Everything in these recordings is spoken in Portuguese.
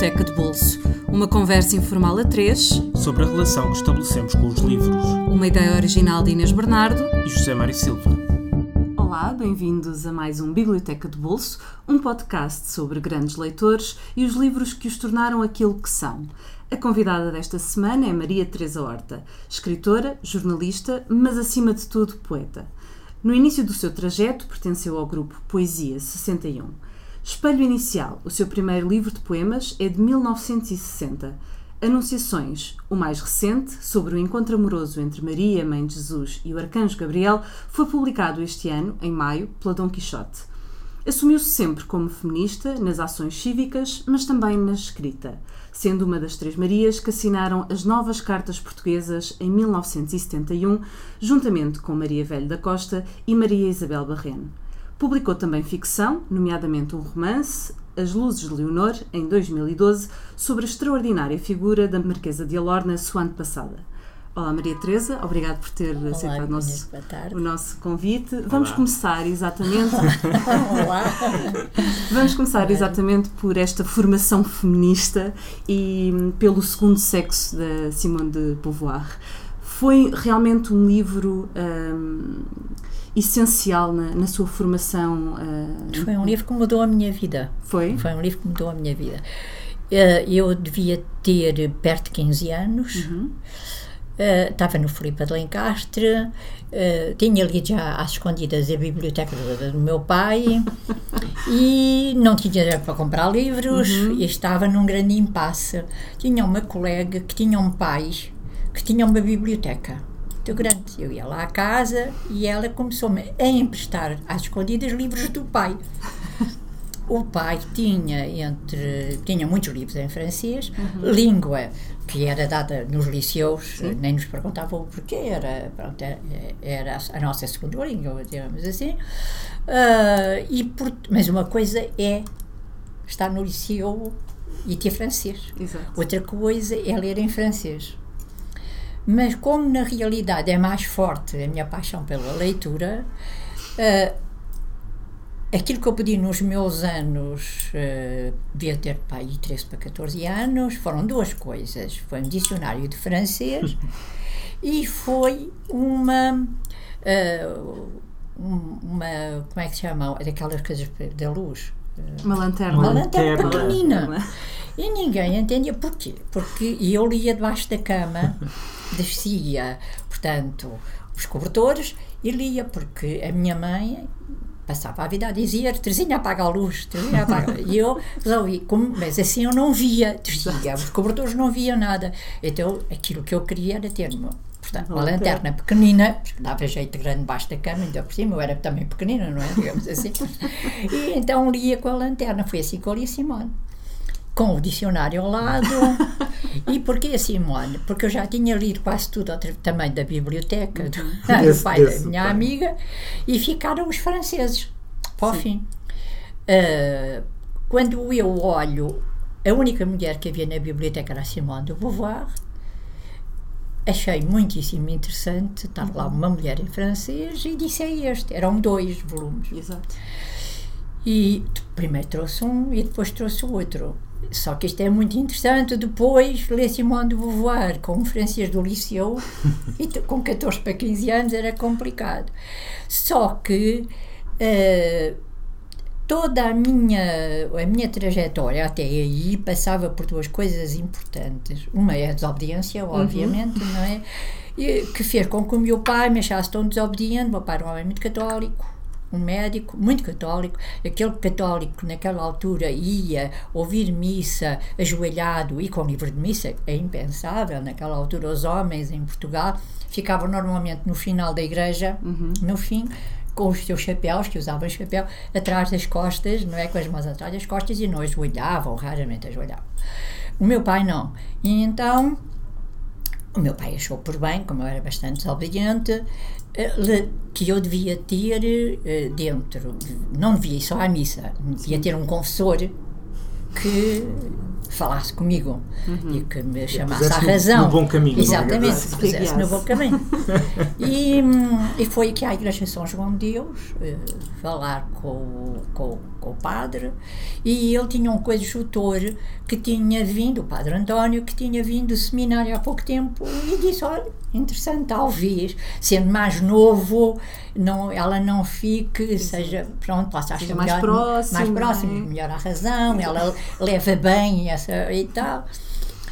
Biblioteca de Bolso. Uma conversa informal a três sobre a relação que estabelecemos com os livros. Uma ideia original de Inês Bernardo e José Mário Silva. Olá, bem-vindos a mais um Biblioteca de Bolso, um podcast sobre grandes leitores e os livros que os tornaram aquilo que são. A convidada desta semana é Maria Teresa Horta, escritora, jornalista, mas acima de tudo poeta. No início do seu trajeto pertenceu ao grupo Poesia 61. Espelho Inicial, o seu primeiro livro de poemas, é de 1960. Anunciações, o mais recente, sobre o encontro amoroso entre Maria, Mãe de Jesus, e o Arcanjo Gabriel, foi publicado este ano, em maio, pela Dom Quixote. Assumiu-se sempre como feminista nas ações cívicas, mas também na escrita, sendo uma das três Marias que assinaram as novas cartas portuguesas em 1971, juntamente com Maria Velho da Costa e Maria Isabel Barreno. Publicou também ficção, nomeadamente um romance, As Luzes de Leonor, em 2012, sobre a extraordinária figura da Marquesa de Alorna, sua passada. Olá Maria Teresa, obrigado por ter Olá, aceitado o nosso, o nosso convite. Olá. Vamos começar exatamente. Olá. Vamos começar exatamente por esta formação feminista e hum, pelo segundo sexo da Simone de Beauvoir. Foi realmente um livro um, essencial na, na, sua formação? Uh, Foi um livro que mudou a minha vida. Foi? Foi um livro que mudou a minha vida. Uh, eu devia ter perto de 15 anos. Uhum. Uh, estava no Filipe de Lencastre, uh, tinha lido já às escondidas a biblioteca do, do meu pai e não tinha dinheiro para comprar livros uhum. e estava num grande impasse. Tinha uma colega que tinha um pai que tinha uma biblioteca muito grande. Eu ia lá à casa e ela começou-me a emprestar às escondidas livros do pai. O pai tinha entre tinha muitos livros em francês, uhum. língua que era dada nos liceus, Sim. nem nos perguntavam o porquê, era, pronto, era a nossa segunda língua, digamos assim. Uh, e por, mas uma coisa é estar no liceu e ter francês. Exato. Outra coisa é ler em francês. Mas como na realidade é mais forte a minha paixão pela leitura, uh, aquilo que eu pedi nos meus anos, uh, devia ter pai 13 para 14 anos, foram duas coisas. Foi um dicionário de francês e foi uma. Uh, uma. Como é que se chama? Daquelas coisas da luz. Uma lanterna. Uma lanterna pequenina. E ninguém entendia porquê. Porque eu lia debaixo da cama descia, portanto, os cobertores e lia, porque a minha mãe passava a vida a dizer Terezinha apaga a luz, Terezinha apaga e eu resolvi, como, mas assim eu não via, descia, os cobertores não via nada. Então aquilo que eu queria era ter uma, portanto, uma lanterna. pequenina, porque dava jeito grande debaixo da cama, ainda por cima eu era também pequenina, não é, digamos assim. E então lia com a lanterna, foi assim que eu li Simone com o dicionário ao lado. e porquê a Simone? Porque eu já tinha lido quase tudo também da biblioteca do, uhum. do pai da minha pai. amiga e ficaram os franceses para o fim. Uh, quando eu olho, a única mulher que havia na biblioteca era a Simone de Beauvoir. Achei muitíssimo interessante estar uhum. lá uma mulher em francês e disse é este. Eram dois volumes. Exato. E primeiro trouxe um e depois trouxe o outro. Só que isto é muito interessante. Depois, ler Simone de Beauvoir com francês do liceu, e com 14 para 15 anos era complicado. Só que uh, toda a minha, a minha trajetória até aí passava por duas coisas importantes. Uma é a desobediência, uhum. obviamente, uhum. não é? E, que fez com que o meu pai me achasse tão desobediente. Meu pai era um homem muito católico um médico muito católico, aquele católico que naquela altura ia ouvir missa ajoelhado e com livro de missa, é impensável, naquela altura os homens em Portugal ficavam normalmente no final da igreja, uhum. no fim, com os seus chapéus, que usavam chapéu, atrás das costas, não é? Com as mãos atrás das costas e não ajoelhavam, raramente ajoelhavam. O meu pai não. E então, o meu pai achou por bem, como eu era bastante desobediente, que eu devia ter eh, dentro, não devia ir só à missa, devia ter um confessor que falasse comigo e que me chamasse à razão. no bom caminho, não é? Exatamente, Se pusesse no bom caminho. E, e foi aqui à Igreja São João de Deus eh, falar com, o- com, com o padre e ele tinha um coadjutor que tinha vindo, o padre António, que tinha vindo do seminário há pouco tempo e disse, olha, interessante, talvez, sendo mais novo, não, ela não fique, seja, pronto, possa achar Seja mais melhor- próximo, mais próximo, é? melhor a razão, ela leva bem essa e tal.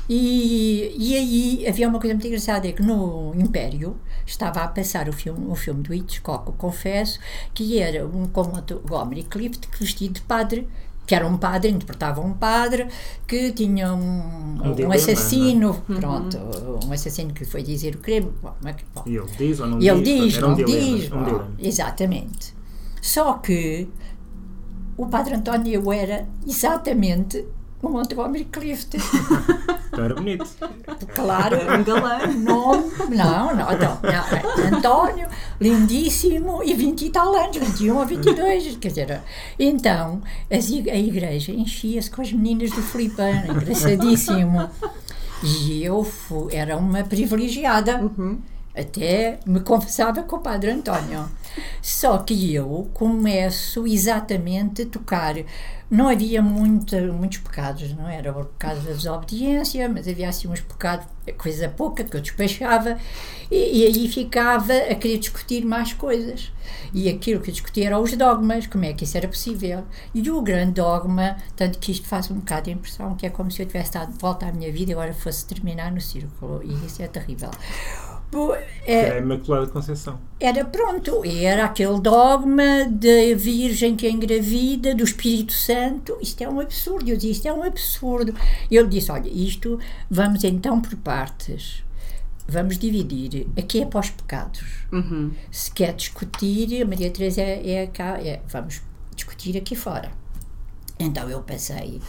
E, e aí havia uma coisa muito engraçada, é que no Império estava a passar o filme, o filme do Hitchcock, confesso, que era um como o Gomery Clift, que vestido de padre, que era um padre, interpretava um padre, que tinha um, Um um, dilema, assassino, Uhum. pronto, um assassino que foi dizer o crime. Bom, bom. E ele diz ou não E ele diz? diz, um não dilema, diz. um bom, dilema. exatamente. Só que o Padre António era exatamente o Montgomery Clift. Então era bonito. Claro, Um galã. nome. Não, não, então, não, é António, lindíssimo, e 20 e tal anos, 21 ou 22, quer dizer. Então, as a igreja enchia-se com as meninas do Filipano, engraçadíssimo. E eu fu- era uma privilegiada. Até me confessava com o Padre António. Só que eu começo exatamente a tocar. Não havia muita, muitos pecados, não era o pecado da desobediência, mas havia assim uns pecados, coisa pouca, que eu despachava, e, e aí ficava a querer discutir mais coisas. E aquilo que eu discutia era os dogmas, como é que isso era possível. E o grande dogma, tanto que isto faz um bocado de impressão, que é como se eu tivesse dado volta à minha vida e agora fosse terminar no círculo, e isso é terrível. Pô, é, era a Imaculada Conceição. era pronto, era aquele dogma da Virgem que é engravida, do Espírito Santo, isto é um absurdo, eu disse, isto é um absurdo. E ele disse, olha, isto, vamos então por partes, vamos dividir, aqui é para os pecados. Uhum. Se quer discutir, a Maria Teresa é, é cá, é, vamos discutir aqui fora. Então eu passei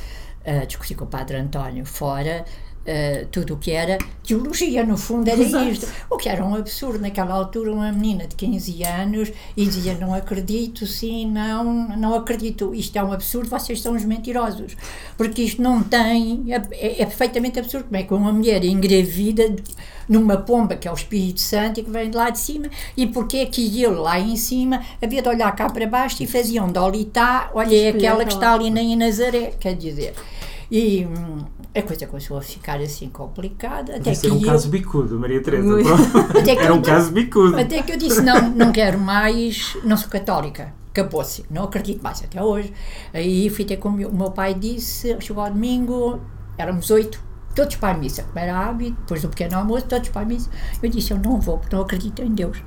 a discutir com o Padre António fora eh, tudo o que era teologia, no fundo era Exato. isto. O que era um absurdo naquela altura, uma menina de 15 anos e dizia: Não acredito, sim, não, não acredito, isto é um absurdo, vocês são os mentirosos. Porque isto não tem. É, é- é perfeitamente absurdo. Como é que uma mulher engravida numa pomba que é o Espírito Santo e que vem de lá de cima, e porque é que ele lá em cima havia de olhar cá para baixo e fazia um dolitá, olha, é aquela que está ali em Nazaré, quer dizer. E hum, a coisa começou a ficar assim complicada, até que era um eu, caso bicudo, Maria Teresa. Até que Era um caso bicudo. até que eu disse, não, não quero mais, não sou católica. Acabou-se, não acredito mais até hoje. Aí fui ter com o meu, o meu pai disse, chegou ao domingo, éramos oito, todos para a missa, como era hábito, depois do pequeno almoço, todos para a missa. Eu disse, eu não vou, porque não acredito em Deus.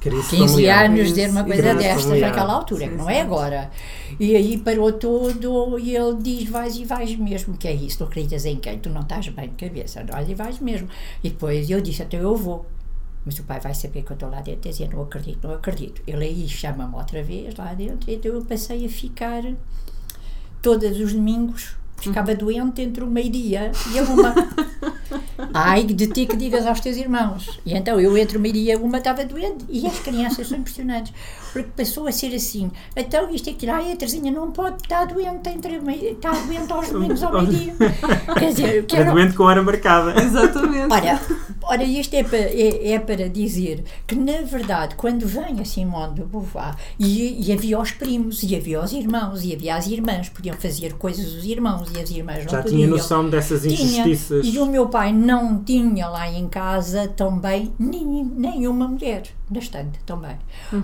Crise 15 familiar. anos dizer uma coisa Crise destas familiar. naquela altura, Sim, que não é agora. E aí parou tudo e ele diz: vais e vais mesmo, que é isso, tu acreditas em quem? Tu não estás bem de cabeça, vais e vais mesmo. E depois eu disse: então eu vou. Mas o pai vai saber que eu estou lá dentro e dizer: não acredito, não acredito. Ele aí chama-me outra vez lá dentro, então eu passei a ficar todos os domingos. Ficava doente entre o meio-dia e a uma. Ai de ti que digas aos teus irmãos. E então eu entre meio-dia e uma estava doente. E as crianças são impressionantes. Porque passou a ser assim. Então isto é que ai, a Terezinha não pode estar doente está doente aos domingos ao meio-dia. Quer dizer, eu Era doente com hora marcada. Exatamente. Ora, ora isto é para, é, é para dizer que, na verdade, quando vem a Simone de Beauvoir, e, e havia os primos, e havia os irmãos, e havia as irmãs, podiam fazer coisas os irmãos, e as irmãs não Já podiam. tinha noção dessas Tinha. injustiças. E o meu pai não tinha lá em casa também nem, nenhuma mulher na estante também.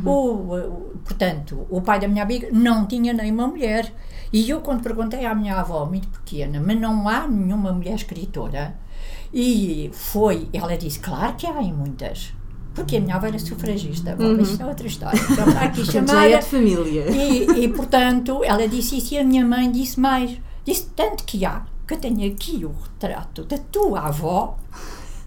O, o- portanto, o pai da minha amiga não tinha nenhuma mulher. E eu, quando perguntei à minha avó, muito pequena, mas não há nenhuma mulher escritora? E foi, ela disse, claro que há em muitas. Porque a minha avó era sufragista. Bom, mas isso é outra história. Então, aqui chamada. é de família. E, e, portanto, ela disse isso e a minha mãe disse mais. Disse tanto que há, que eu tenho aqui o retrato da tua avó,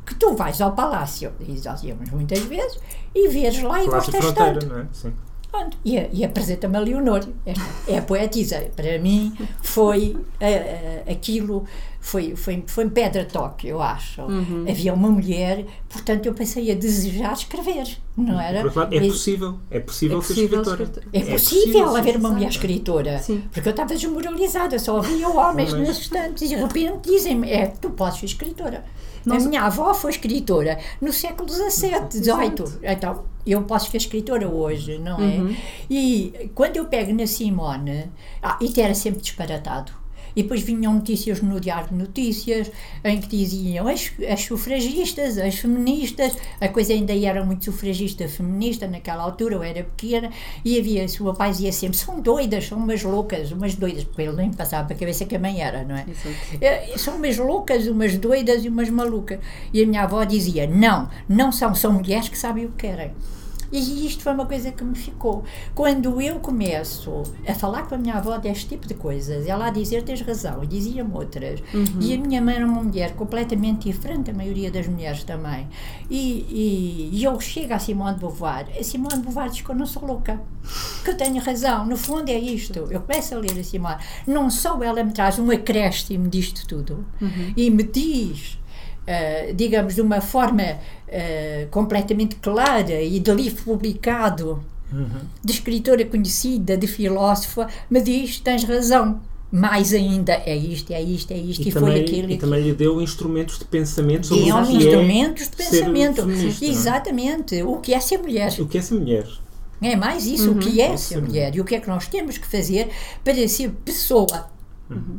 que tu vais ao palácio, e nós íamos muitas vezes, e vês lá e Palácio gostas tanto. não é? Sim. Pronto, E, e apresenta-me a Leonor, esta é a poetisa. Para mim foi eh, eh, aquilo, foi, foi, foi pedra toque, eu acho. Uhum. Havia uma mulher, portanto eu pensei a desejar escrever, não era? Por outro lado, é possível. É possível, É ser possível escritora. escritor- é possível ser haver uma mulher escritora. Sim. Porque eu estava desmoralizada, só havia homens Homens. nas estantes e de repente dizem-me: é, tu podes ser escritora. Nós- A minha avó foi escritora no século XVII, XVIII. Então, eu posso ser escritora hoje, não é? Uhum. E quando eu pego na Simone, ah, isto era sempre disparatado. E depois vinham notícias no Diário de Notícias em que diziam as, as sufragistas, as feministas, a coisa ainda era muito sufragista feminista naquela altura, eu era pequena, e havia, o meu pai dizia sempre, são doidas, são umas loucas, umas doidas, porque ele nem passava para a cabeça que a mãe era, não é? É, São umas loucas, umas doidas e umas malucas. E a minha avó dizia: não, não são, são mulheres que sabem o que querem. E isto foi uma coisa que me ficou. Quando eu começo a falar com a minha avó deste tipo de coisas, ela a dizer tens razão, e dizia-me outras. E a minha mãe era uma mulher completamente diferente da maioria das mulheres também. E, e, e eu chego a Simone de Beauvoir. A Simone de Beauvoir diz que eu não sou louca, que eu tenho razão. No fundo é isto. Eu começo a ler a Simone. Não só ela me traz um acréscimo disto tudo e me diz Uh, digamos, de uma forma uh, completamente clara e de livro publicado, de escritora conhecida, de filósofa, me diz: tens razão. Mais ainda, é isto, é isto, é isto, e, E, foi também, aquilo. e e também lhe deu instrumentos de pensamento sobre São o que instrumentos de é ser pensamento. feminista, é? Exatamente. O que é ser mulher? O que é ser mulher? É mais isso, o que é É ser ser mulher e o que é que nós temos que fazer para ser pessoa.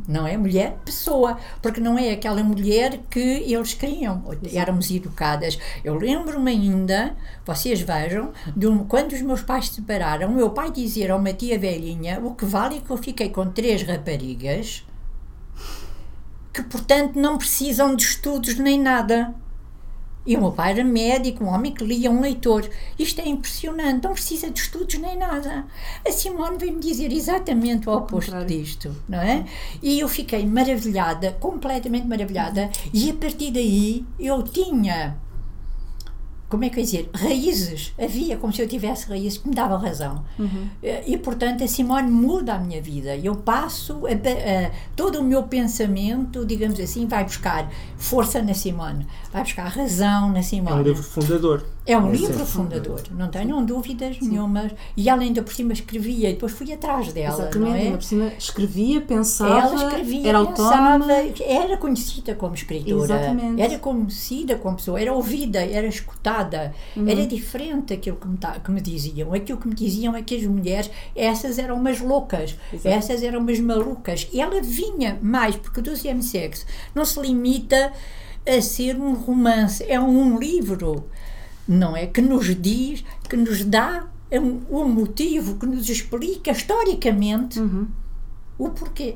Não é mulher, pessoa, porque não é aquela mulher que eles queriam. Éramos educadas. Eu lembro-me ainda, vocês vejam, de um- quando os meus pais se separaram, o meu pai dizer a uma tia velhinha: o que vale é que eu fiquei com três raparigas que, portanto, não precisam de estudos nem nada. E o meu pai era médico, um homem que lia, um leitor. Isto é impressionante, não precisa de estudos nem nada. A Simone veio-me dizer exatamente o oposto contrário. disto, não é? E eu fiquei maravilhada, completamente maravilhada, e a partir daí eu tinha, como é que eu ia dizer, raízes. Havia como se eu tivesse raízes que me davam razão. E, portanto, a Simone muda a minha vida. Eu passo, a, a- todo o meu pensamento, digamos assim, vai buscar força na Simone, vai buscar razão na É Simone. um livro fundador. É um É livro sempre fundador, não tenham dúvidas nenhumas. E ela ainda por cima escrevia e depois fui atrás dela, não Exatamente, é? ainda por cima escrevia, pensava, Ela escrevia, era pensava, autónoma. era conhecida como escritora, Exatamente. era conhecida como pessoa, era ouvida, era escutada, Uhum. era diferente daquilo que me, que me diziam. Aquilo que me diziam é que as mulheres, essas eram umas loucas, essas eram umas malucas. E ela vinha mais, porque o 12 sexo não se limita a ser um romance, é um livro, não é? Que nos diz, que nos dá um, um motivo, que nos explica historicamente Uhum. o porquê.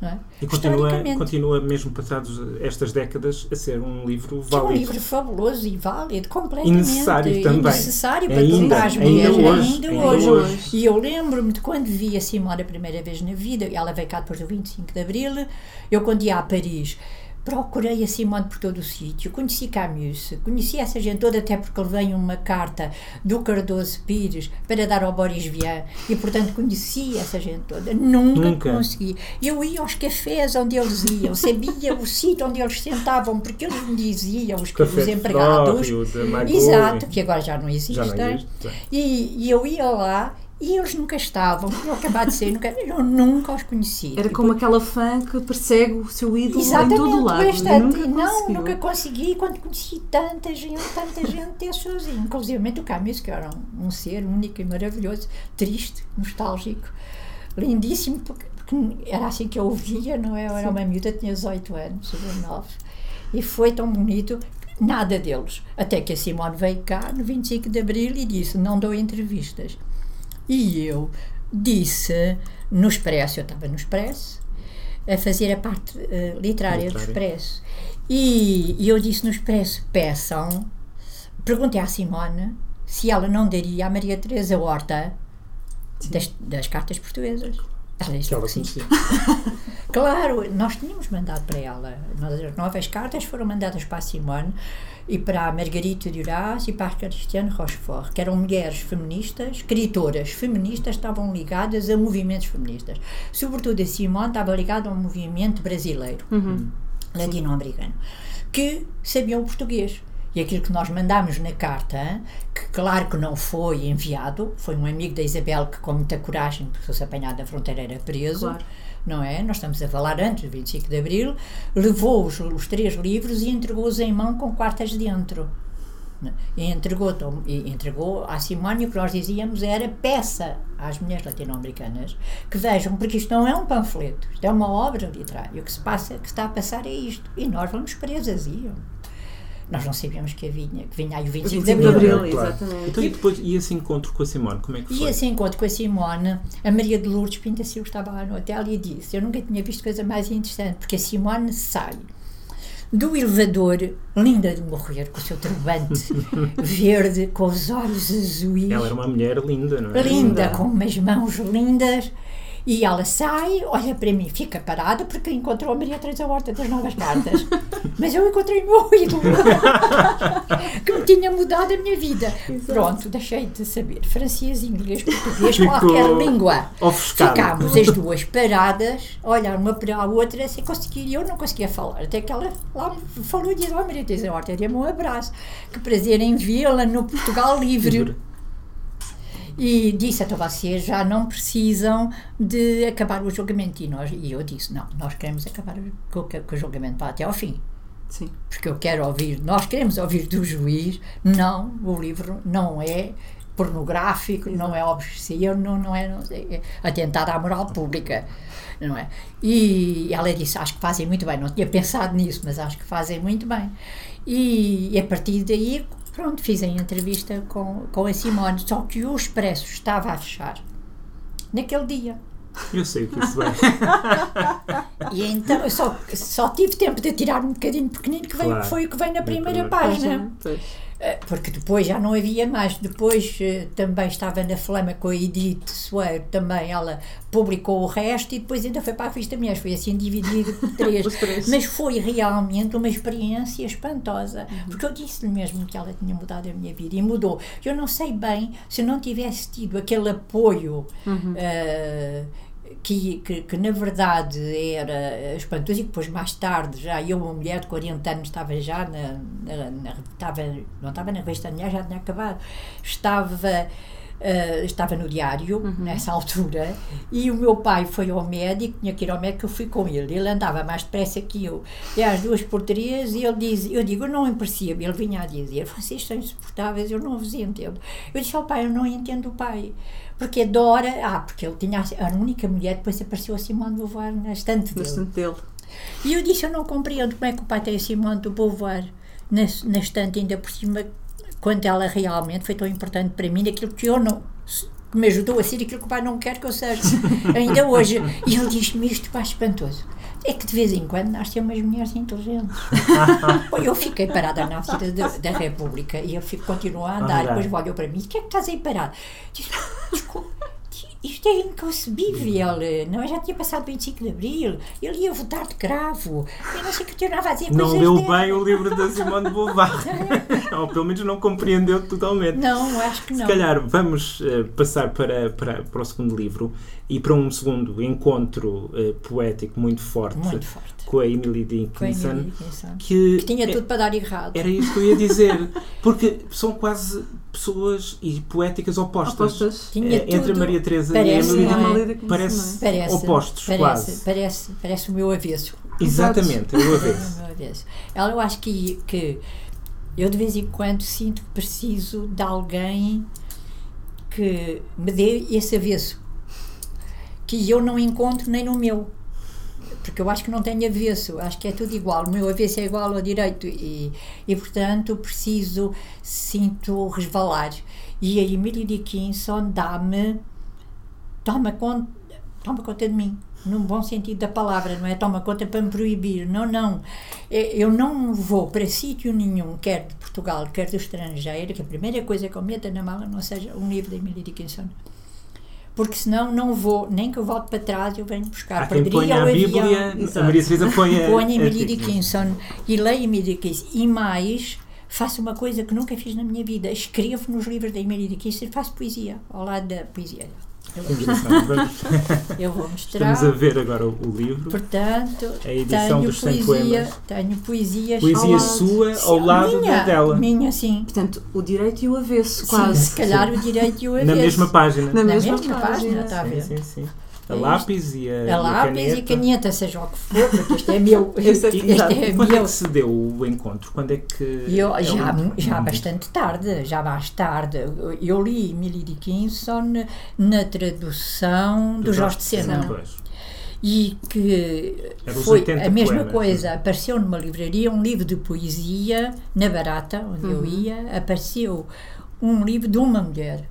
Não é? E continua, continua, mesmo passados estas décadas, a ser um livro Que é um válido. livro fabuloso e válido, completamente. E necessário também. necessário para Ainda, todas as ainda mulheres, hoje, ainda, ainda hoje. hoje. E eu lembro-me de quando vi a Simone a primeira vez na vida, ela veio cá depois do 25 de Abril, eu quando ia a Paris, procurei a Simone por todo o sítio, conheci Camus, conheci essa gente toda, até porque levei uma carta do Cardoso Pires para dar ao Boris Vian, e portanto conheci essa gente toda. Nunca, Nunca. consegui. Eu ia aos cafés onde eles iam, sabia o sítio onde eles sentavam, porque eles me diziam, os, os empregados. Exato, que agora já não existem. Já não existe. sim. E, e eu ia lá e eles nunca estavam. Eu acabava de ser, nunca, eu nunca os conheci. Era como aquela fã que persegue o seu ídolo Exatamente, em todo lado. bastante. nunca não, conseguiu. nunca consegui quando conheci tanta gente, tanta gente ter sozinho. Inclusive o Camus, que era um, um ser único e maravilhoso, triste, nostálgico, lindíssimo, porque, porque era assim que eu o via, não é? Eu era uma miúda, tinha 18 anos, 19, e foi tão bonito. Nada deles. Até que a Simone veio cá no 25 de Abril e disse: Não dou entrevistas. E eu disse no Expresso, eu estava no Expresso, a fazer a parte eh, literária do Literária. Expresso. E, e eu disse no Expresso: peçam, perguntei à Simone se ela não daria à Maria Teresa Horta das, das cartas portuguesas. Ela disse ela sim. Claro, nós tínhamos mandado para ela. Nós, as novas cartas foram mandadas para a Simone e para a Margarita Duras e para a Cristiane Rochefort, que eram mulheres feministas, escritoras feministas, estavam ligadas a movimentos feministas. Sobretudo a Simone estava ligada a um movimento brasileiro, latino-americano, que sabiam português. E aquilo que nós mandámos na carta, que claro que não foi enviado, foi um amigo da Isabel que, com muita coragem, porque fosse apanhado na fronteira, era preso Claro. Não é? Nós estamos a falar antes do 25 de Abril, levou os, os três livros e entregou-os em mão com quartas dentro. E entregou, e entregou à que nós dizíamos era peça às mulheres latino-americanas que vejam, porque isto não é um panfleto, isto é uma obra literária. O que se passa, que está a passar é isto. E nós vamos presas, iam. Nós não sabíamos que vinha, que vinha aí o 25, 25 de Abril, Claro. exatamente. Então, e depois, e esse encontro com a Simone, como é que E foi? esse encontro com a Simone, a Maria de Lourdes Pinta Silva estava lá no hotel e disse: Eu nunca tinha visto coisa mais interessante, porque a Simone sai do elevador, linda de morrer, com o seu turbante verde, com os olhos azuis, Ela era uma mulher linda, não é? linda, Linda. com umas mãos lindas. E ela sai, olha para mim, fica parada porque encontrou a Maria Teresa Horta das Novas Cartas. Mas eu encontrei o meu ídolo, que me tinha mudado a minha vida. Pronto, deixei de saber francês, inglês, português, Ficou qualquer língua. ofuscado. Ficámos as duas paradas, a olhar uma para a outra, sem conseguir, e eu não conseguia falar. Até que ela lá me falou e disse: Oh, Maria Teresa Horta, dê-me um abraço. Que prazer em vê-la no Portugal Livre. E disse, então vocês já não precisam de acabar o julgamento. E, nós, e eu disse, não, nós queremos acabar com, o- com o julgamento vá até ao fim. Sim. Porque eu quero ouvir, nós queremos ouvir do juiz, não, o livro não é pornográfico, não é obsceno, não, não é, não é atentado à moral pública, não é? E ela disse, acho que fazem muito bem, não tinha pensado nisso, mas acho que fazem muito bem. E, e a partir daí, pronto, fiz a entrevista com, com a Simone, só que o Expresso estava a fechar naquele dia. Eu sei o que isso é. E então só, só tive tempo de tirar um bocadinho pequenino, que veio, Claro. foi o que veio na Na primeira primeira página. Eh, Porque depois já não havia mais. Depois eh, também estava na Flama com a Edith Soeiro, também ela publicou o resto e depois ainda foi para a revista Mulheres. Foi assim dividido por três. Três. Mas foi realmente uma experiência espantosa. Porque eu disse-lhe mesmo que ela tinha mudado a minha vida e mudou. Eu não sei bem se não tivesse tido aquele apoio. eh, que, que, que na verdade era espantoso e depois mais tarde já eu, uma mulher de 40 anos, estava já na, na, na- estava, não estava na revista Mulher, já tinha acabado, estava eh, estava no diário nessa altura e o meu pai foi ao médico, tinha que ir ao médico, eu fui com ele, ele andava mais depressa que eu. E às duas por três e ele diz, eu digo, eu não percebo, ele vinha a dizer, vocês são insuportáveis, eu não vos entendo. Eu disse ao pai, eu não entendo o pai porque adora, ah, porque ele tinha a única mulher, depois apareceu a Simone de Beauvoir na estante dele. Dele. E eu disse, eu não compreendo como é que o pai tem a Simone de Beauvoir na, na estante, ainda por cima, quando ela realmente foi tão importante para mim, aquilo que eu não que me ajudou a ser aquilo que o pai não quer que eu seja ainda hoje. E ele diz-me isto, pá, espantoso. É que de vez em quando nascem umas mulheres inteligentes. Eu fiquei parada na Avenida da, da República e ele fico, continuou a andar. Ora. Depois olhou para mim: o que é que estás aí parado? Disse, desculpa, isto é inconcebível. Não, eu já tinha passado 25 de Abril. Ele ia votar de cravo. Eu não sei o que tinha a dizer Não leu dele. bem o livro da Simone de Beauvoir. Ou pelo menos não compreendeu totalmente. Não, acho que não. Se calhar vamos eh, passar para, para, para o segundo livro e para um segundo encontro eh, poético muito forte, Muito forte. com a. Emily Dickinson. Que, Que tinha é- tudo para dar errado. Era isso que eu ia dizer. Porque são quase pessoas e poéticas opostas. Opostas. Tinha Eh, entre a Maria Teresa parece, e a Emily é? Parece Parece, opostos, parece, quase. Parece, parece o meu avesso. Exatamente, É o meu avesso. Ela, eu acho que, que eu de vez em quando sinto que preciso de alguém que me dê esse avesso que eu não encontro nem no meu. Porque eu acho que não tenho avesso, acho que é tudo igual. O meu avesso é igual ao direito e, e portanto, preciso, sinto resvalar. E a Emily Dickinson dá-me, toma conta, toma conta de mim, num bom sentido da palavra, não é toma conta para me proibir, não, não. É, Eu não vou para sítio nenhum, quer de Portugal, quer do estrangeiro, que a primeira coisa que eu meta na mala não seja um livro da Emily Dickinson. Porque senão não vou, nem que eu volte para trás, eu venho buscar. Há quem Perderia o a avião. Bíblia, a. Maria Teresa põe a. Ponho a- Emily Dickinson e leio Emily Dickinson. E mais, faço uma coisa que nunca fiz na minha vida: escrevo nos livros da Emily Dickinson e faço poesia, ao lado da poesia. Eu, vou mostrar. Estamos a ver agora o, o livro. Portanto, A edição tenho dos 100 poesia, poemas. tenho poesias Poesia ao lado. sua Sim, ao lado minha, da dela. Minha, sim. Portanto, o direito e o avesso, Sim, quase. se calhar o direito e o avesso. Na mesma página. Na Na mesma mesma página. página, está a Sim, ver? sim, sim. A É isto. lápis e a, A a lápis e a caneta. caneta, seja o que for, porque isto é meu. Este é- é Quando é meu. que se deu o encontro? Quando é que. Eu, é já, um- já um- bastante tarde, já mais tarde. Eu li Emily Dickinson na tradução do Jorge de Sena. Pois. E que Era os foi 80 a mesma poemas, coisa. Apareceu numa livraria um livro de poesia, na Barata, onde Uhum. eu ia, apareceu um livro de uma mulher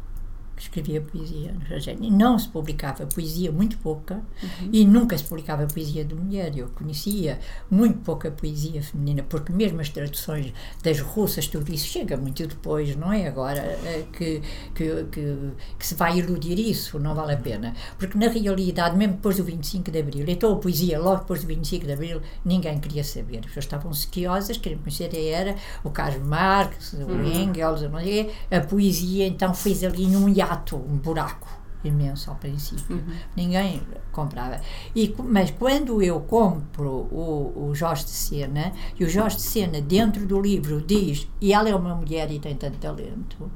escrevia poesia no estrangeiro. Não se publicava poesia, muito pouca, Uhum. e nunca se publicava poesia de mulher. Eu conhecia muito pouca poesia feminina, porque mesmo as traduções das russas, tudo isso chega muito depois, não é agora eh, que, que, que, que se vai iludir isso, não vale a pena. Porque na realidade, mesmo depois do 25 de Abril, então a poesia, logo depois do 25 de Abril, ninguém queria saber. As pessoas estavam sequiosas, queriam conhecer era o Carlos Marx, o Engels, o quê. a poesia então fez ali num hiato, um buraco imenso ao princípio. Ninguém comprava. E, mas quando eu compro o, o Jorge de Sena, e o Jorge de Sena, dentro do livro, diz e ela é uma mulher e tem tanto talento.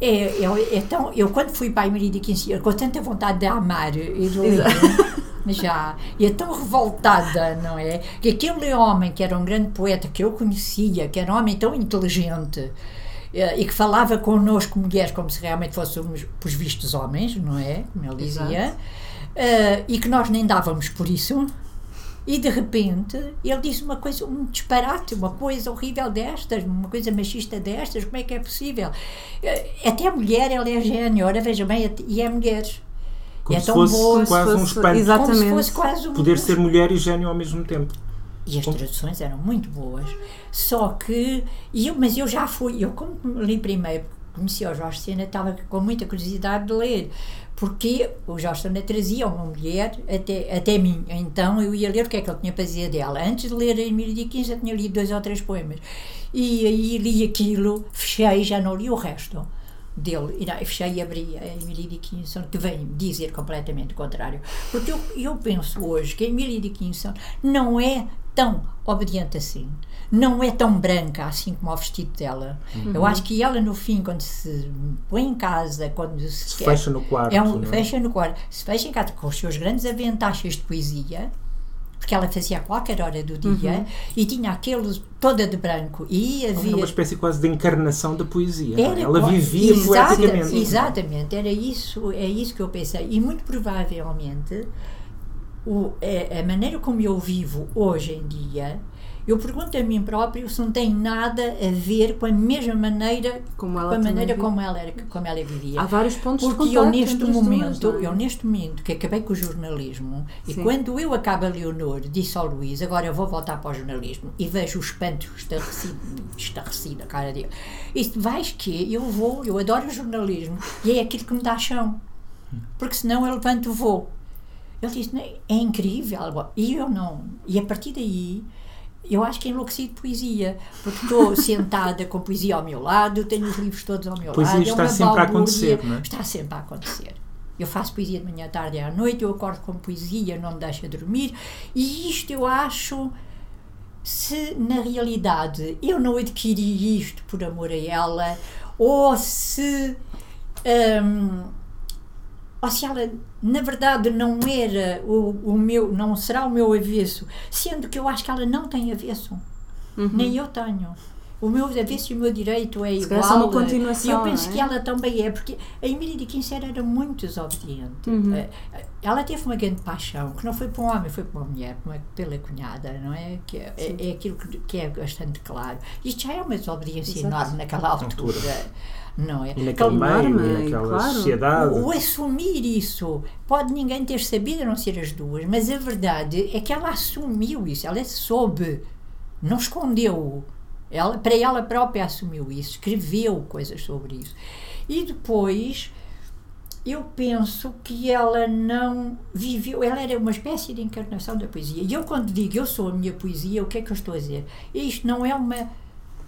É, é, é tão, eu quando fui para a Emily Dickinson, com tanta vontade de amar e de ler, já, e é tão revoltada, não é? Que aquele homem que era um grande poeta que eu conhecia, que era um homem tão inteligente, e que falava connosco mulheres como se realmente fôssemos, por vistos, homens, não é? Como ele dizia, eh, e que nós nem dávamos por isso. E de repente ele disse uma coisa, um disparate, uma coisa horrível destas, uma coisa machista destas, como é que é possível? Eh, Até a mulher, ela é gênio, ora veja bem, e é mulher. Como é se tão fosse boa, quase um fosse- espanto. exato. como se Exatamente. fosse quase um Poder ser mulher e gênio ao mesmo tempo. E as traduções eram muito boas. Só que, e eu, mas eu já fui, eu como li primeiro, conheci o Jorge Sena, estava com muita curiosidade de ler, porque o Jorge Sena trazia uma mulher até, até mim, então eu ia ler o que é que ele tinha para dizer dela. Antes de ler a Emília Dickinson, eu tinha lido dois ou três poemas. E aí li aquilo, fechei, já não li o resto dele. E daí fechei e abri a Emily Dickinson, que vem dizer completamente o contrário. Porque eu, eu penso hoje que a Emily Dickinson não é tão obediente assim. Não é tão branca assim como o vestido dela. Eu acho que ela, no fim, quando se põe em casa, quando se, Se quer- fecha no quarto. é um, é? fecha no quarto, se fecha em casa com os seus grandes aventagens de poesia, porque ela fazia a qualquer hora do dia e tinha aquele toda de branco e Era havia uma espécie quase de encarnação da poesia. é? era Ela vivia Exata- poeticamente. Exatamente, era isso, é isso que eu pensei. E muito provavelmente o, é, a maneira como eu vivo hoje em dia, eu pergunto a mim próprio se não tem nada a ver com a mesma maneira, Como com ela a também maneira vive. como ela, era, como ela vivia. Há vários pontos de Porque eu contacto neste duas, momento, não é? eu neste momento que acabei com o jornalismo e Sim. quando eu acabo a Leonor, disse ao Luís, agora eu vou voltar para o jornalismo e vejo o espanto estarrecido, estarrecido a cara dele. E vais que eu vou, eu adoro o jornalismo e é aquilo que me dá chão. Porque senão eu levanto o voo. Ele disse, "Não, é incrível. E eu não. E a partir daí, eu acho que enlouqueci de poesia, porque estou sentada com poesia ao meu lado, tenho os livros todos ao meu Poesia lado. é está uma sempre a acontecer, não é? Está sempre a acontecer. Eu faço poesia de manhã, à tarde e à noite, eu acordo com poesia, não me deixa dormir, e isto eu acho. Se na realidade eu não adquiri isto por amor a ela, ou se. hum, ou se ela na verdade não era o, o meu, não será o meu avesso, sendo que eu acho que ela não tem avesso, nem eu tenho. O meu avesso e o meu direito é Se igual. só uma continuação, E eu penso é? que ela também é, porque a Emília Dickinson era muito desobediente. Uhum. Eh, Ela teve uma grande paixão, que não foi para um homem, foi para uma mulher, pela cunhada, não é? Que é, é- é aquilo que, que é bastante claro. Isto já é uma desobediência Exato. enorme naquela altura, não é? E naquele Enorme, meio, e naquela claro. sociedade. O, o assumir isso, pode ninguém ter sabido, a não ser as duas, mas a verdade é que ela assumiu isso, ela soube, não escondeu. Ela, para ela própria assumiu isso, escreveu coisas sobre isso. E depois, eu penso que ela não viveu, ela era uma espécie de encarnação da poesia. E eu, quando digo eu sou a minha poesia, o que é que eu estou a dizer? Isto não é uma.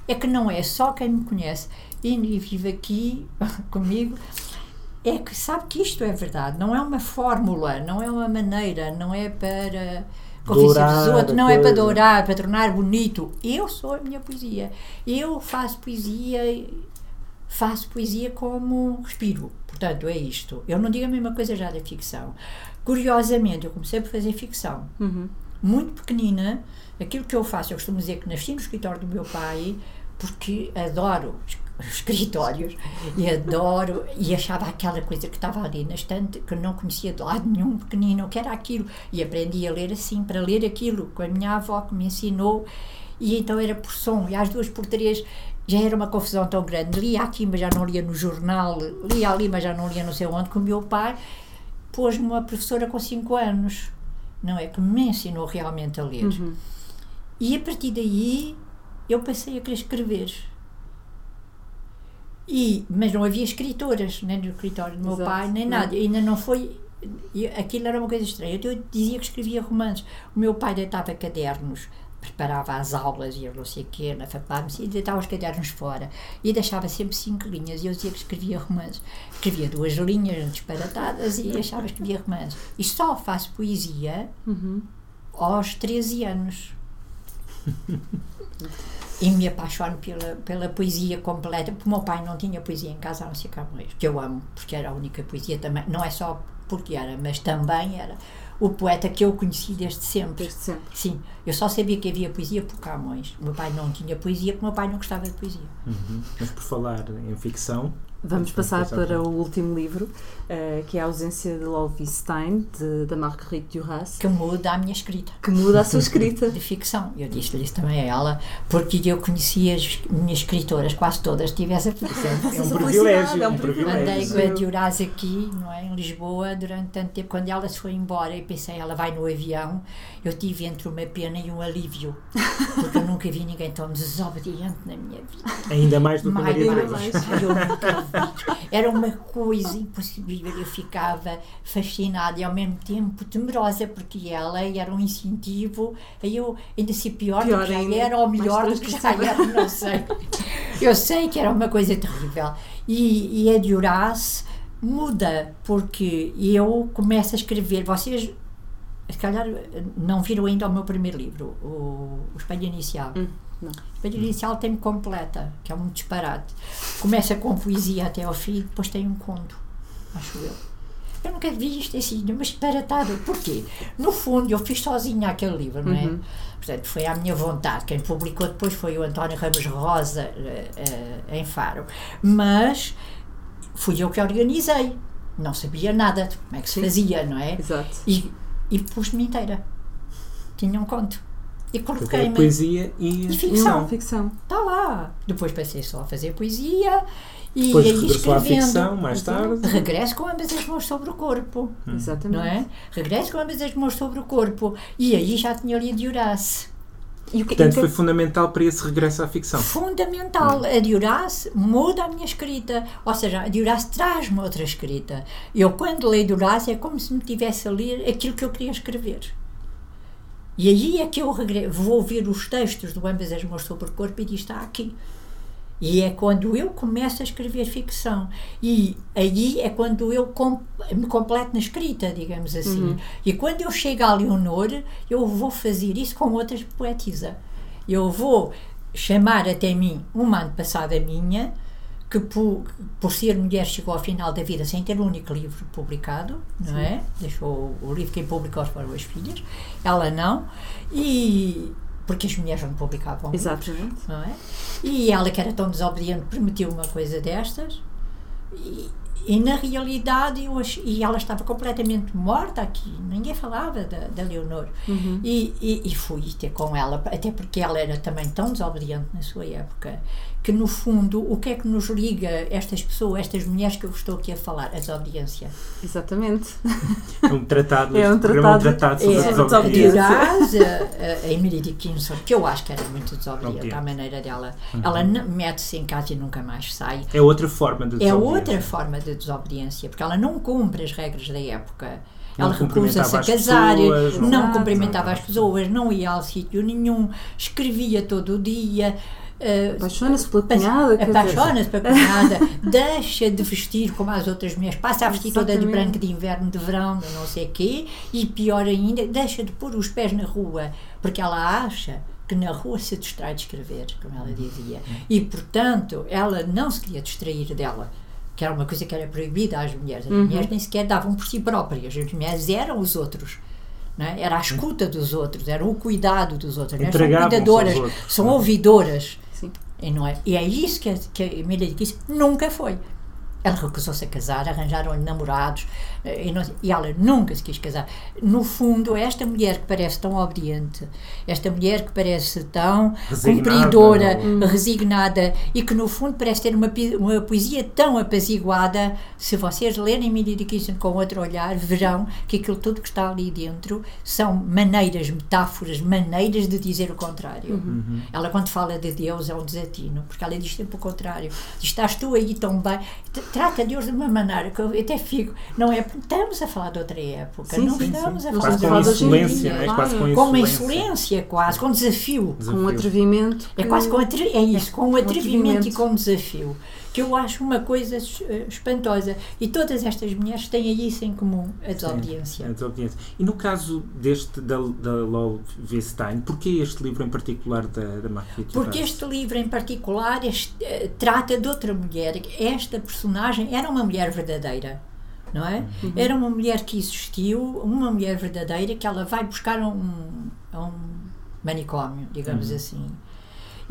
É que não é só quem me conhece e vive aqui comigo, é que sabe que isto é verdade. Não é uma fórmula, não é uma maneira, não é para convencer os outros, não é para dourar, para tornar bonito. Eu sou a minha poesia. Eu faço poesia, faço poesia como respiro. Portanto, é isto. Eu não digo a mesma coisa já da ficção. Curiosamente, eu comecei por fazer ficção. Uhum. Muito pequenina, aquilo que eu faço, eu costumo dizer que nasci no escritório do meu pai, porque adoro escritórios e adoro e achava aquela coisa que estava ali na estante que não conhecia de lado nenhum pequenino, que era aquilo. E aprendi a ler assim, para ler aquilo com a minha avó que me ensinou. E então era por som e às duas por três já era uma confusão tão grande, lia aqui mas já não lia no jornal, lia ali mas já não lia não sei onde, que o meu pai pôs-me uma professora com 5 anos. Não é, que me ensinou realmente a ler. Uhum. e a partir daí eu passei a querer escrever. E, mas não havia escritoras, nem no escritório do meu Exato. pai, nem Não. nada. Ainda não foi. Aquilo era uma coisa estranha. Eu dizia que escrevia romances. O meu pai deitava cadernos, preparava as aulas e eu não sei o quê, na faculdade, e deitava os cadernos fora. E deixava sempre cinco linhas. E eu dizia que escrevia romances. Escrevia duas linhas disparatadas e achava que escrevia romances. E só faço poesia Uhum. aos 13 anos. e me apaixono pela, pela poesia completa, porque o meu pai não tinha poesia em casa, a não ser Camões, que eu amo, porque era a única poesia também, não é só porque era, mas também era o poeta que eu conheci desde sempre. Desde sempre. Sim, eu só sabia que havia poesia por Camões. O meu pai não tinha poesia, porque o meu pai não gostava de poesia. Uhum. Mas por falar em ficção, Vamos passar para o último livro, eh, que é A ausência de Lolvi Stein, de, da Marguerite Duras, Que muda a minha escrita. que muda a sua escrita. de ficção. Eu disse-lhe isso também a ela, porque eu conhecia as minhas escritoras, quase todas, tive essa é um Essa privilégio. é um um privilégio. Andei com a Dioraz aqui, não é, em Lisboa, durante tanto tempo. Quando ela se foi embora e pensei, ela vai no avião, eu tive entre uma pena e um alívio, porque eu nunca vi ninguém tão desobediente na minha vida. Ainda mais do que a Mais, Maria mais. Ai, eu nunca vi. Era uma coisa impossível. Eu ficava fascinada e ao mesmo tempo temerosa, porque ela era um incentivo. Eu ainda se pior, Pior do que já ainda, era, ou melhor do que já era, não sei. Eu sei que era uma coisa terrível. E, e a de Horace muda, porque eu começo a escrever. Vocês, se calhar, não viram ainda o meu primeiro livro, o, o Espelho Inicial. Hum, não. Inicial tem completa, que é um disparate. Começa com poesia até ao fim, depois tem um conto, acho eu. Eu nunca vi isto assim, uma disparatada. Porquê? No fundo, eu fiz sozinha aquele livro, não é? Uhum. Portanto, foi à minha vontade. Quem publicou depois foi o António Ramos Rosa, eh, eh, em Faro. Mas fui eu que organizei. Não sabia nada de como é que se Sim. fazia, não é? Exato. E, e pus-me inteira. Tinha um conto. E Portanto, é coloquei-me. poesia e, E ficção. Não, ficção. Está lá. Depois passei só a fazer poesia e Depois aí regressou à ficção, mais tarde. Regresso com ambas as mãos sobre o corpo, Exatamente. não é? Regresso com ambas as mãos sobre o corpo. E aí já tinha lido Horace. E o que, Portanto, e o foi que- fundamental para esse regresso à ficção. Fundamental. A de Horace muda a minha escrita. Ou seja, a de Horace traz-me outra escrita. Eu, quando leio de Horace, é como se me tivesse a ler aquilo que eu queria escrever. E aí é que eu regre- vou ver os textos do Ambas as Mãos sobre o Corpo e diz, está aqui. E é quando eu começo a escrever ficção. E aí é quando eu com- me completo na escrita, digamos assim. E quando eu chego à Leonor, eu vou fazer isso com outras poetisas. Eu vou chamar até mim uma antepassada minha, que por, por ser mulher chegou ao final da vida sem ter um único livro publicado, não é? Deixou o livro quem publicou foram as filhas, ela não, e porque as mulheres não publicavam livros Exatamente. não é? E ela, que era tão desobediente, permitiu uma coisa destas. E, e na realidade, eu ach- e ela estava completamente morta aqui, ninguém falava da, da Leonor. E, e, e fui ter com ela, até porque ela era também tão desobediente na sua época, que no fundo, o que é que nos liga estas pessoas, estas mulheres que eu estou aqui a falar? A desobediência. Exatamente. É um tratado, É um este programa é um tratado- tratado sobre É, a desobediência. A, a Emily Dickinson, que eu acho que era muito desobediente Obediente. à maneira dela. Ela n- mete-se em casa e nunca mais sai. É outra forma de É desobediência. outra forma de desobediência, porque ela não cumpre as regras da época. Não ela recusa-se a cumprimentava as casar, pessoas, não, não- cumprimentava Ah, as pessoas, não ia ao sítio nenhum, escrevia todo o dia. eh, Apaixona-se pela cunhada. Apaixona-se pela cunhada, deixa de vestir como as outras mulheres, passa a vestir toda de Exatamente. branco de inverno, de verão, de não sei quê, e pior ainda, deixa de pôr os pés na rua, porque ela acha que na rua se distrai de escrever, como ela dizia. E, portanto, ela não se queria distrair dela, que era uma coisa que era proibida às mulheres. As mulheres nem sequer davam por si próprias, as mulheres eram os outros. é? Era a escuta dos outros, era o cuidado dos outros. Mulheres são cuidadoras, outros. são ouvidoras. Sim. E, não é? e é isso que a, que a Emília disse, nunca foi. Ela recusou-se a casar, arranjaram-lhe namorados e, não- e ela nunca se quis casar. No fundo, esta mulher que parece tão obediente, esta mulher que parece tão Resignada, cumpridora, ou- resignada e que no fundo parece ter uma, uma poesia tão apaziguada, se vocês lerem Emília Dickinson com outro olhar, verão que aquilo tudo que está ali dentro são maneiras, metáforas, maneiras de dizer o contrário. Ela, quando fala de Deus, é um desatino, porque ela diz sempre o contrário. Diz, estás tu aí tão bem, trata Deus de uma maneira que eu até fico, não é? Estamos a falar de outra época, Sim, não sim, estamos sim. a falar Quase de com insolência, é? claro. Quase com com uma insolência. quase, com desafio. Com um atrevimento. É que- quase com atre... é isso, com um atrevimento atrevimento. e com um desafio, que eu acho uma coisa eh, espantosa. E todas estas mulheres têm isso em comum, a desobediência. É, desobediência. E no caso deste, da, da Lol Wittstein, porquê este livro em particular da, da Marguerite Porque este livro em particular este, eh, trata de outra mulher. Esta personagem era uma mulher verdadeira, não é? Era uma mulher que existiu, uma mulher verdadeira que ela vai buscar a um, a um manicômio, digamos assim.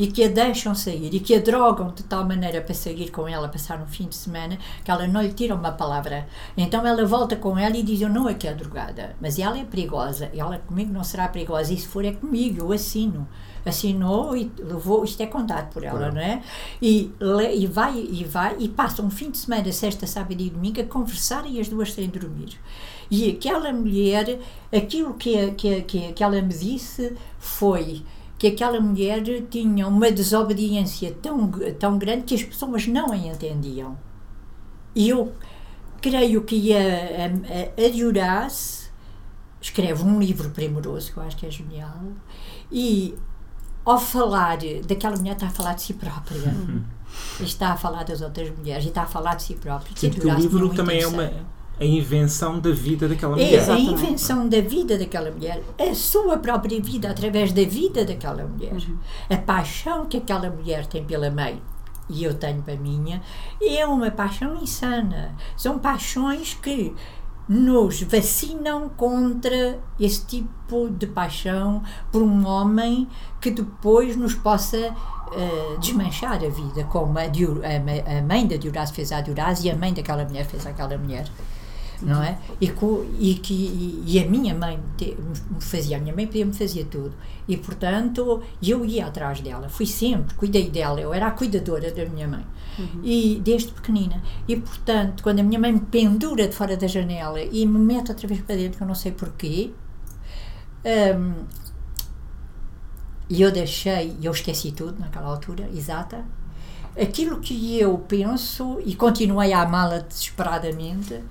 E que a deixam sair e que a drogam de tal maneira para sair com ela, passar um fim de semana, que ela não lhe tira uma palavra. Então ela volta com ela e diz: Eu não é que é drogada, mas ela é perigosa. Ela comigo não será perigosa. E se for, é comigo, eu assino. Assinou e levou, isto é contado por ela, Claro. não é? E, e vai e vai e passa um fim de semana, sexta, sábado e domingo, a conversar e as duas sem dormir. E aquela mulher, aquilo que, que, que, que ela me disse foi que aquela mulher tinha uma desobediência tão, tão grande que as pessoas não a entendiam. E eu creio que a, a, a, Duras escreve um livro primoroso, que eu acho que é genial, e ao falar daquela mulher está a falar de si própria. E Está a falar das outras mulheres e está a falar de si própria. Sim, porque o livro também é uma a invenção da vida daquela É mulher. a Exatamente. invenção da vida daquela mulher, a sua própria vida através da vida daquela mulher, a paixão que aquela mulher tem pela mãe e eu tenho para a minha é uma paixão insana. São paixões que nos vacinam contra esse tipo de paixão por um homem que depois nos possa eh, desmanchar a vida, como a, Diu- a a mãe da Duras fez à Duras e a mãe daquela mulher fez àquela mulher não é? E, co- e que, e, e a minha mãe te- me fazia, a minha mãe podia me fazia tudo. E, portanto, eu ia atrás dela, fui sempre, cuidei dela, eu era a cuidadora da minha mãe. E desde pequenina. E, portanto, quando a minha mãe me pendura de fora da janela e me mete outra vez para dentro, que eu não sei porquê, hum, e eu deixei, eu esqueci tudo naquela altura, exata. Aquilo que eu penso e continuei a amá-la desesperadamente,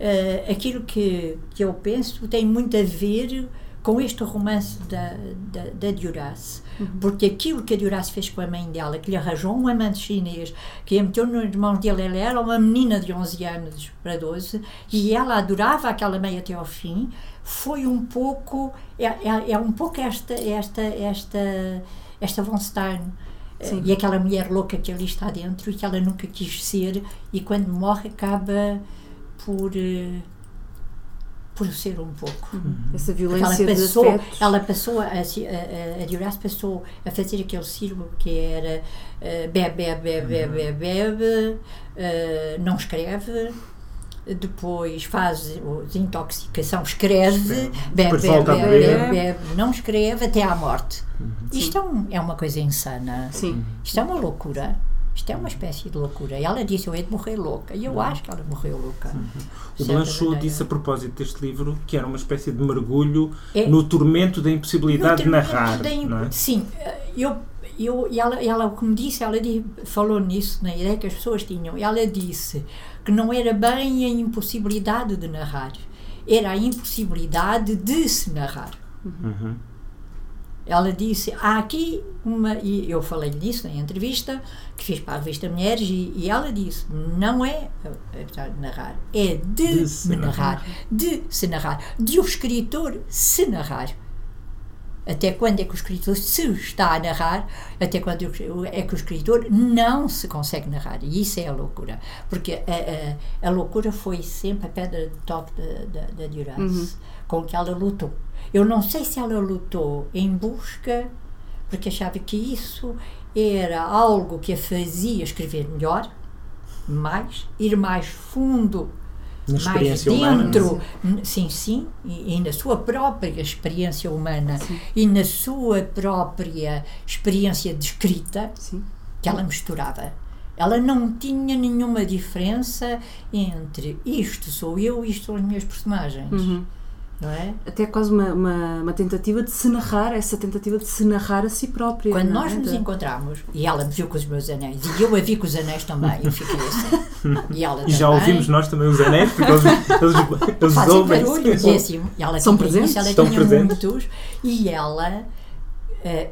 eh, aquilo que, que eu penso tem muito a ver com este romance da, da, da Duras. Porque aquilo que a Duras fez com a mãe dela, que lhe arranjou um amante chinês, que a meteu nas mãos dele, ela era uma menina de 11 anos para 12, e ela adorava aquela mãe até ao fim, foi um pouco, é, é, é um pouco esta, esta, esta, esta Von Stein. Sim. E aquela mulher louca que ali está dentro e que ela nunca quis ser, e quando morre acaba por, eh, por ser um pouco. Essa Porque ela violência de passou, ela passou a, a, a, a Duras passou a fazer aquele círculo que era eh, bebe, bebe, bebe, bebe, bebe, eh, não escreve, depois faz o- desintoxicação, escreve, bebe, bebe, bebe, bebe, não escreve até à morte. Isto é, um- é uma coisa insana. Sim. Isto é uma loucura. Isto é uma espécie de loucura. E ela disse: Eu hei de morrer louca. E eu acho que ela morreu louca. O De certa Blanchot disse a propósito deste livro que era uma espécie de mergulho É. no tormento da impossibilidade de narrar. da imp- é? Sim, eu, eu, e ela, ela, como disse, ela falou nisso, na ideia que as pessoas tinham. Ela disse que não era bem a impossibilidade de narrar, era a impossibilidade de se narrar. Uhum. Ela disse: há aqui uma. E eu falei nisso na entrevista que fiz para a revista Mulheres, e, e ela disse: não é a- a narrar, é de, De se narrar, de se narrar, de o escritor se narrar. Até quando é que o escritor se está a narrar, até quando é que o escritor não se consegue narrar. E isso é a loucura. Porque a, a, a loucura foi sempre a pedra de toque da, Duras, com que ela lutou. Eu não sei se ela lutou em busca, porque achava que isso era algo que a fazia escrever melhor, mais, ir mais fundo Na mais experiência humana. dentro, n- sim, sim, e, e na sua própria experiência humana e na sua própria experiência de escrita, Sim. que ela misturava. Ela não tinha nenhuma diferença entre isto sou eu, isto são as minhas personagens. Uhum. Não é? Até quase uma, uma, uma tentativa de se narrar, essa tentativa de se narrar a si própria. Quando não nós é? nos encontramos, e ela me viu com os meus anéis, e eu a vi com os anéis também, eu fiquei assim. E ela E já ouvimos nós também os anéis, porque eles, eles, eles fazem ouvem. barulho e assim, e ela São presentes? isso, ela Estão tinha presentes? muitos e ela eh,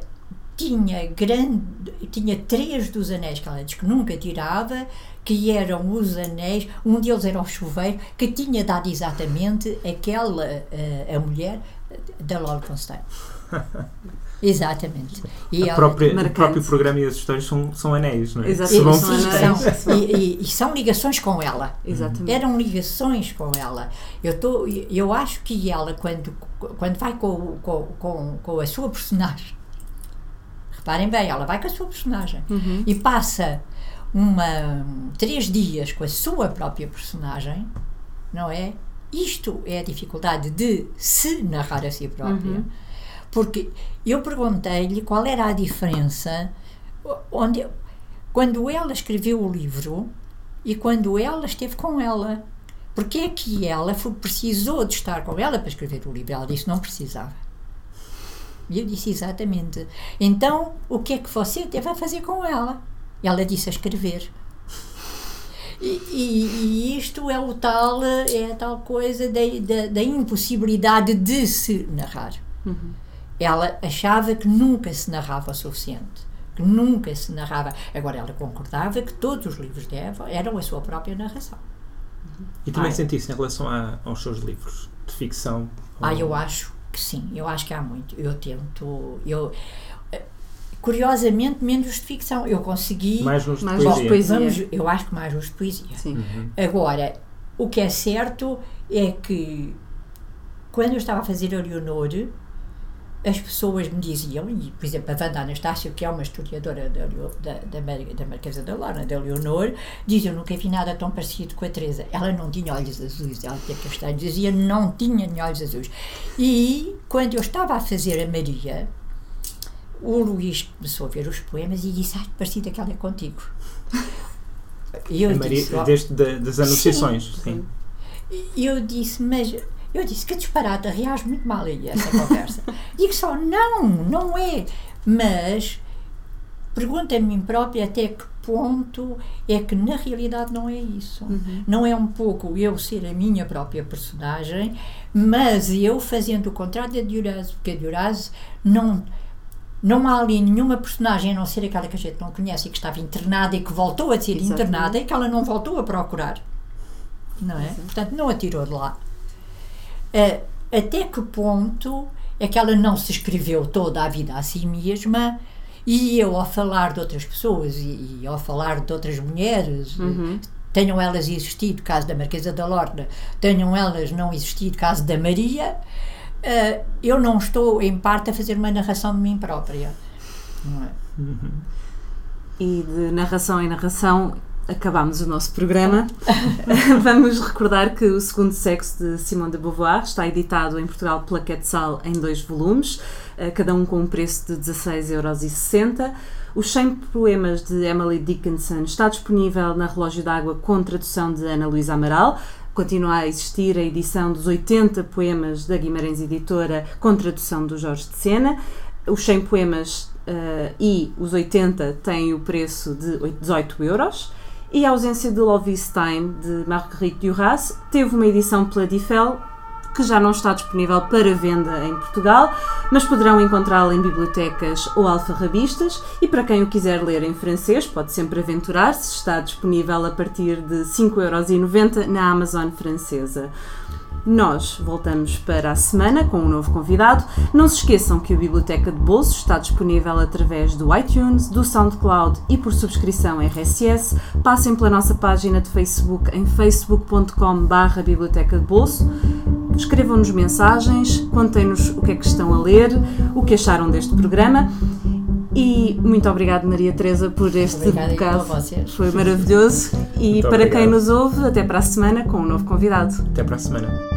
tinha grande tinha três dos anéis que ela diz que nunca tirava que eram os anéis um deles era o chuveiro que tinha dado exatamente aquela eh, a mulher da Laura Constantine exatamente e A ela- própria, o próprio programa e as histórias são, são anéis, não é? Exatamente, são anéis. são, e, e- e são ligações com ela Exatamente. eram ligações com ela. Eu, tô, eu acho que ela, quando, quando vai com, com, com, com a sua personagem, reparem bem, ela vai com a sua personagem Uhum. e passa uma, três dias com a sua própria personagem, não é? Isto é a dificuldade de se narrar a si própria. Uhum. Porque eu perguntei-lhe qual era a diferença onde, quando ela escreveu o livro e quando ela esteve com ela. Porque é que ela foi- precisou de estar com ela para escrever o livro? Ela disse não precisava. E eu disse exatamente. Então, o que é que você a fazer com ela? Ela disse a escrever. E, e- e isto é o tal, é a tal coisa da, da, da impossibilidade de se narrar. Ela achava que nunca se narrava o suficiente, que nunca se narrava. Agora, ela concordava que todos os livros de Eva eram a sua própria narração. E também Ai. senti isso em relação a- aos seus livros de ficção. Ah, ou- eu acho sim, eu acho que há muito. Eu tento. Eu, eh, curiosamente, menos de ficção. Eu consegui. Mais nos de Mais poesia. nos poesia. Vamos, eu acho que mais os de poesia. Sim. Uhum. Agora, o que é certo é que quando eu estava a fazer a Leonor, as pessoas me diziam, e por exemplo a Wanda Anastácio, que é uma historiadora da, da, da, da Marquesa da Lorna, da Leonor, dizia: Eu nunca vi nada tão parecido com a Teresa. Ela não tinha olhos azuis, ela tinha castanhos, dizia: Não tinha olhos azuis. E quando eu estava a fazer a Maria, o Luís começou a ver os poemas e disse: Ai, que parecida que ela é contigo. E eu A Maria, disse: "Oh, desde da- das anunciações, sim. e eu disse, mas eu disse que disparate, reage muito mal aí essa conversa. Digo só, não, não é. Mas pergunto a mim própria até que ponto é que na realidade não é isso. Não é um pouco eu ser a minha própria personagem, mas eu fazendo o contrário da Duraz, porque a Duraz não. Não há ali nenhuma personagem a não ser aquela que a gente não conhece e que estava internada e que voltou a ser Exatamente. internada e que ela não voltou a procurar não é? Portanto, não a tirou de lá. Eh, até que ponto é que ela não se escreveu toda a vida a si mesma e eu, ao falar de outras pessoas e, e ao falar de outras mulheres, eh, tenham elas existido, caso da Marquesa da Lorna, tenham elas não existido, caso da Maria, eh, eu não estou, em parte, a fazer uma narração de mim própria. Não é? E de narração em narração acabámos o nosso programa. Vamos recordar que o Segundo Sexo de Simone de Beauvoir está editado em Portugal pela Quetzal em dois volumes, eh, cada um com um preço de 16,60€. Os 100 poemas de Emily Dickinson está disponível na Relógio d'Água com tradução de Ana Luísa Amaral. Continua a existir a edição dos 80 poemas da Guimarães Editora com tradução do Jorge de Sena. Os 100 poemas uh, e os 80 têm o preço de 18 euros. E a ausência de Time, de Marguerite Duras, teve uma edição pela Difel que já não está disponível para venda em Portugal, mas poderão encontrá-la em bibliotecas ou alfarrabistas e para quem o quiser ler em francês pode sempre aventurar-se, está disponível a partir de 5,90€ na Amazon francesa. Nós voltamos para a semana com um novo convidado. Não se esqueçam que a Biblioteca de Bolso está disponível através do iTunes, do SoundCloud e por subscrição RSS. Passem pela nossa página de Facebook em facebook.com.br Biblioteca de Bolso. Escrevam-nos mensagens, contem-nos o que é que estão a ler, o que acharam deste programa. E muito obrigado, Maria Teresa, por este Obrigada bocado. Foi maravilhoso. E Muito para quem obrigado. nos ouve, até para a semana com um novo convidado. Até para a semana.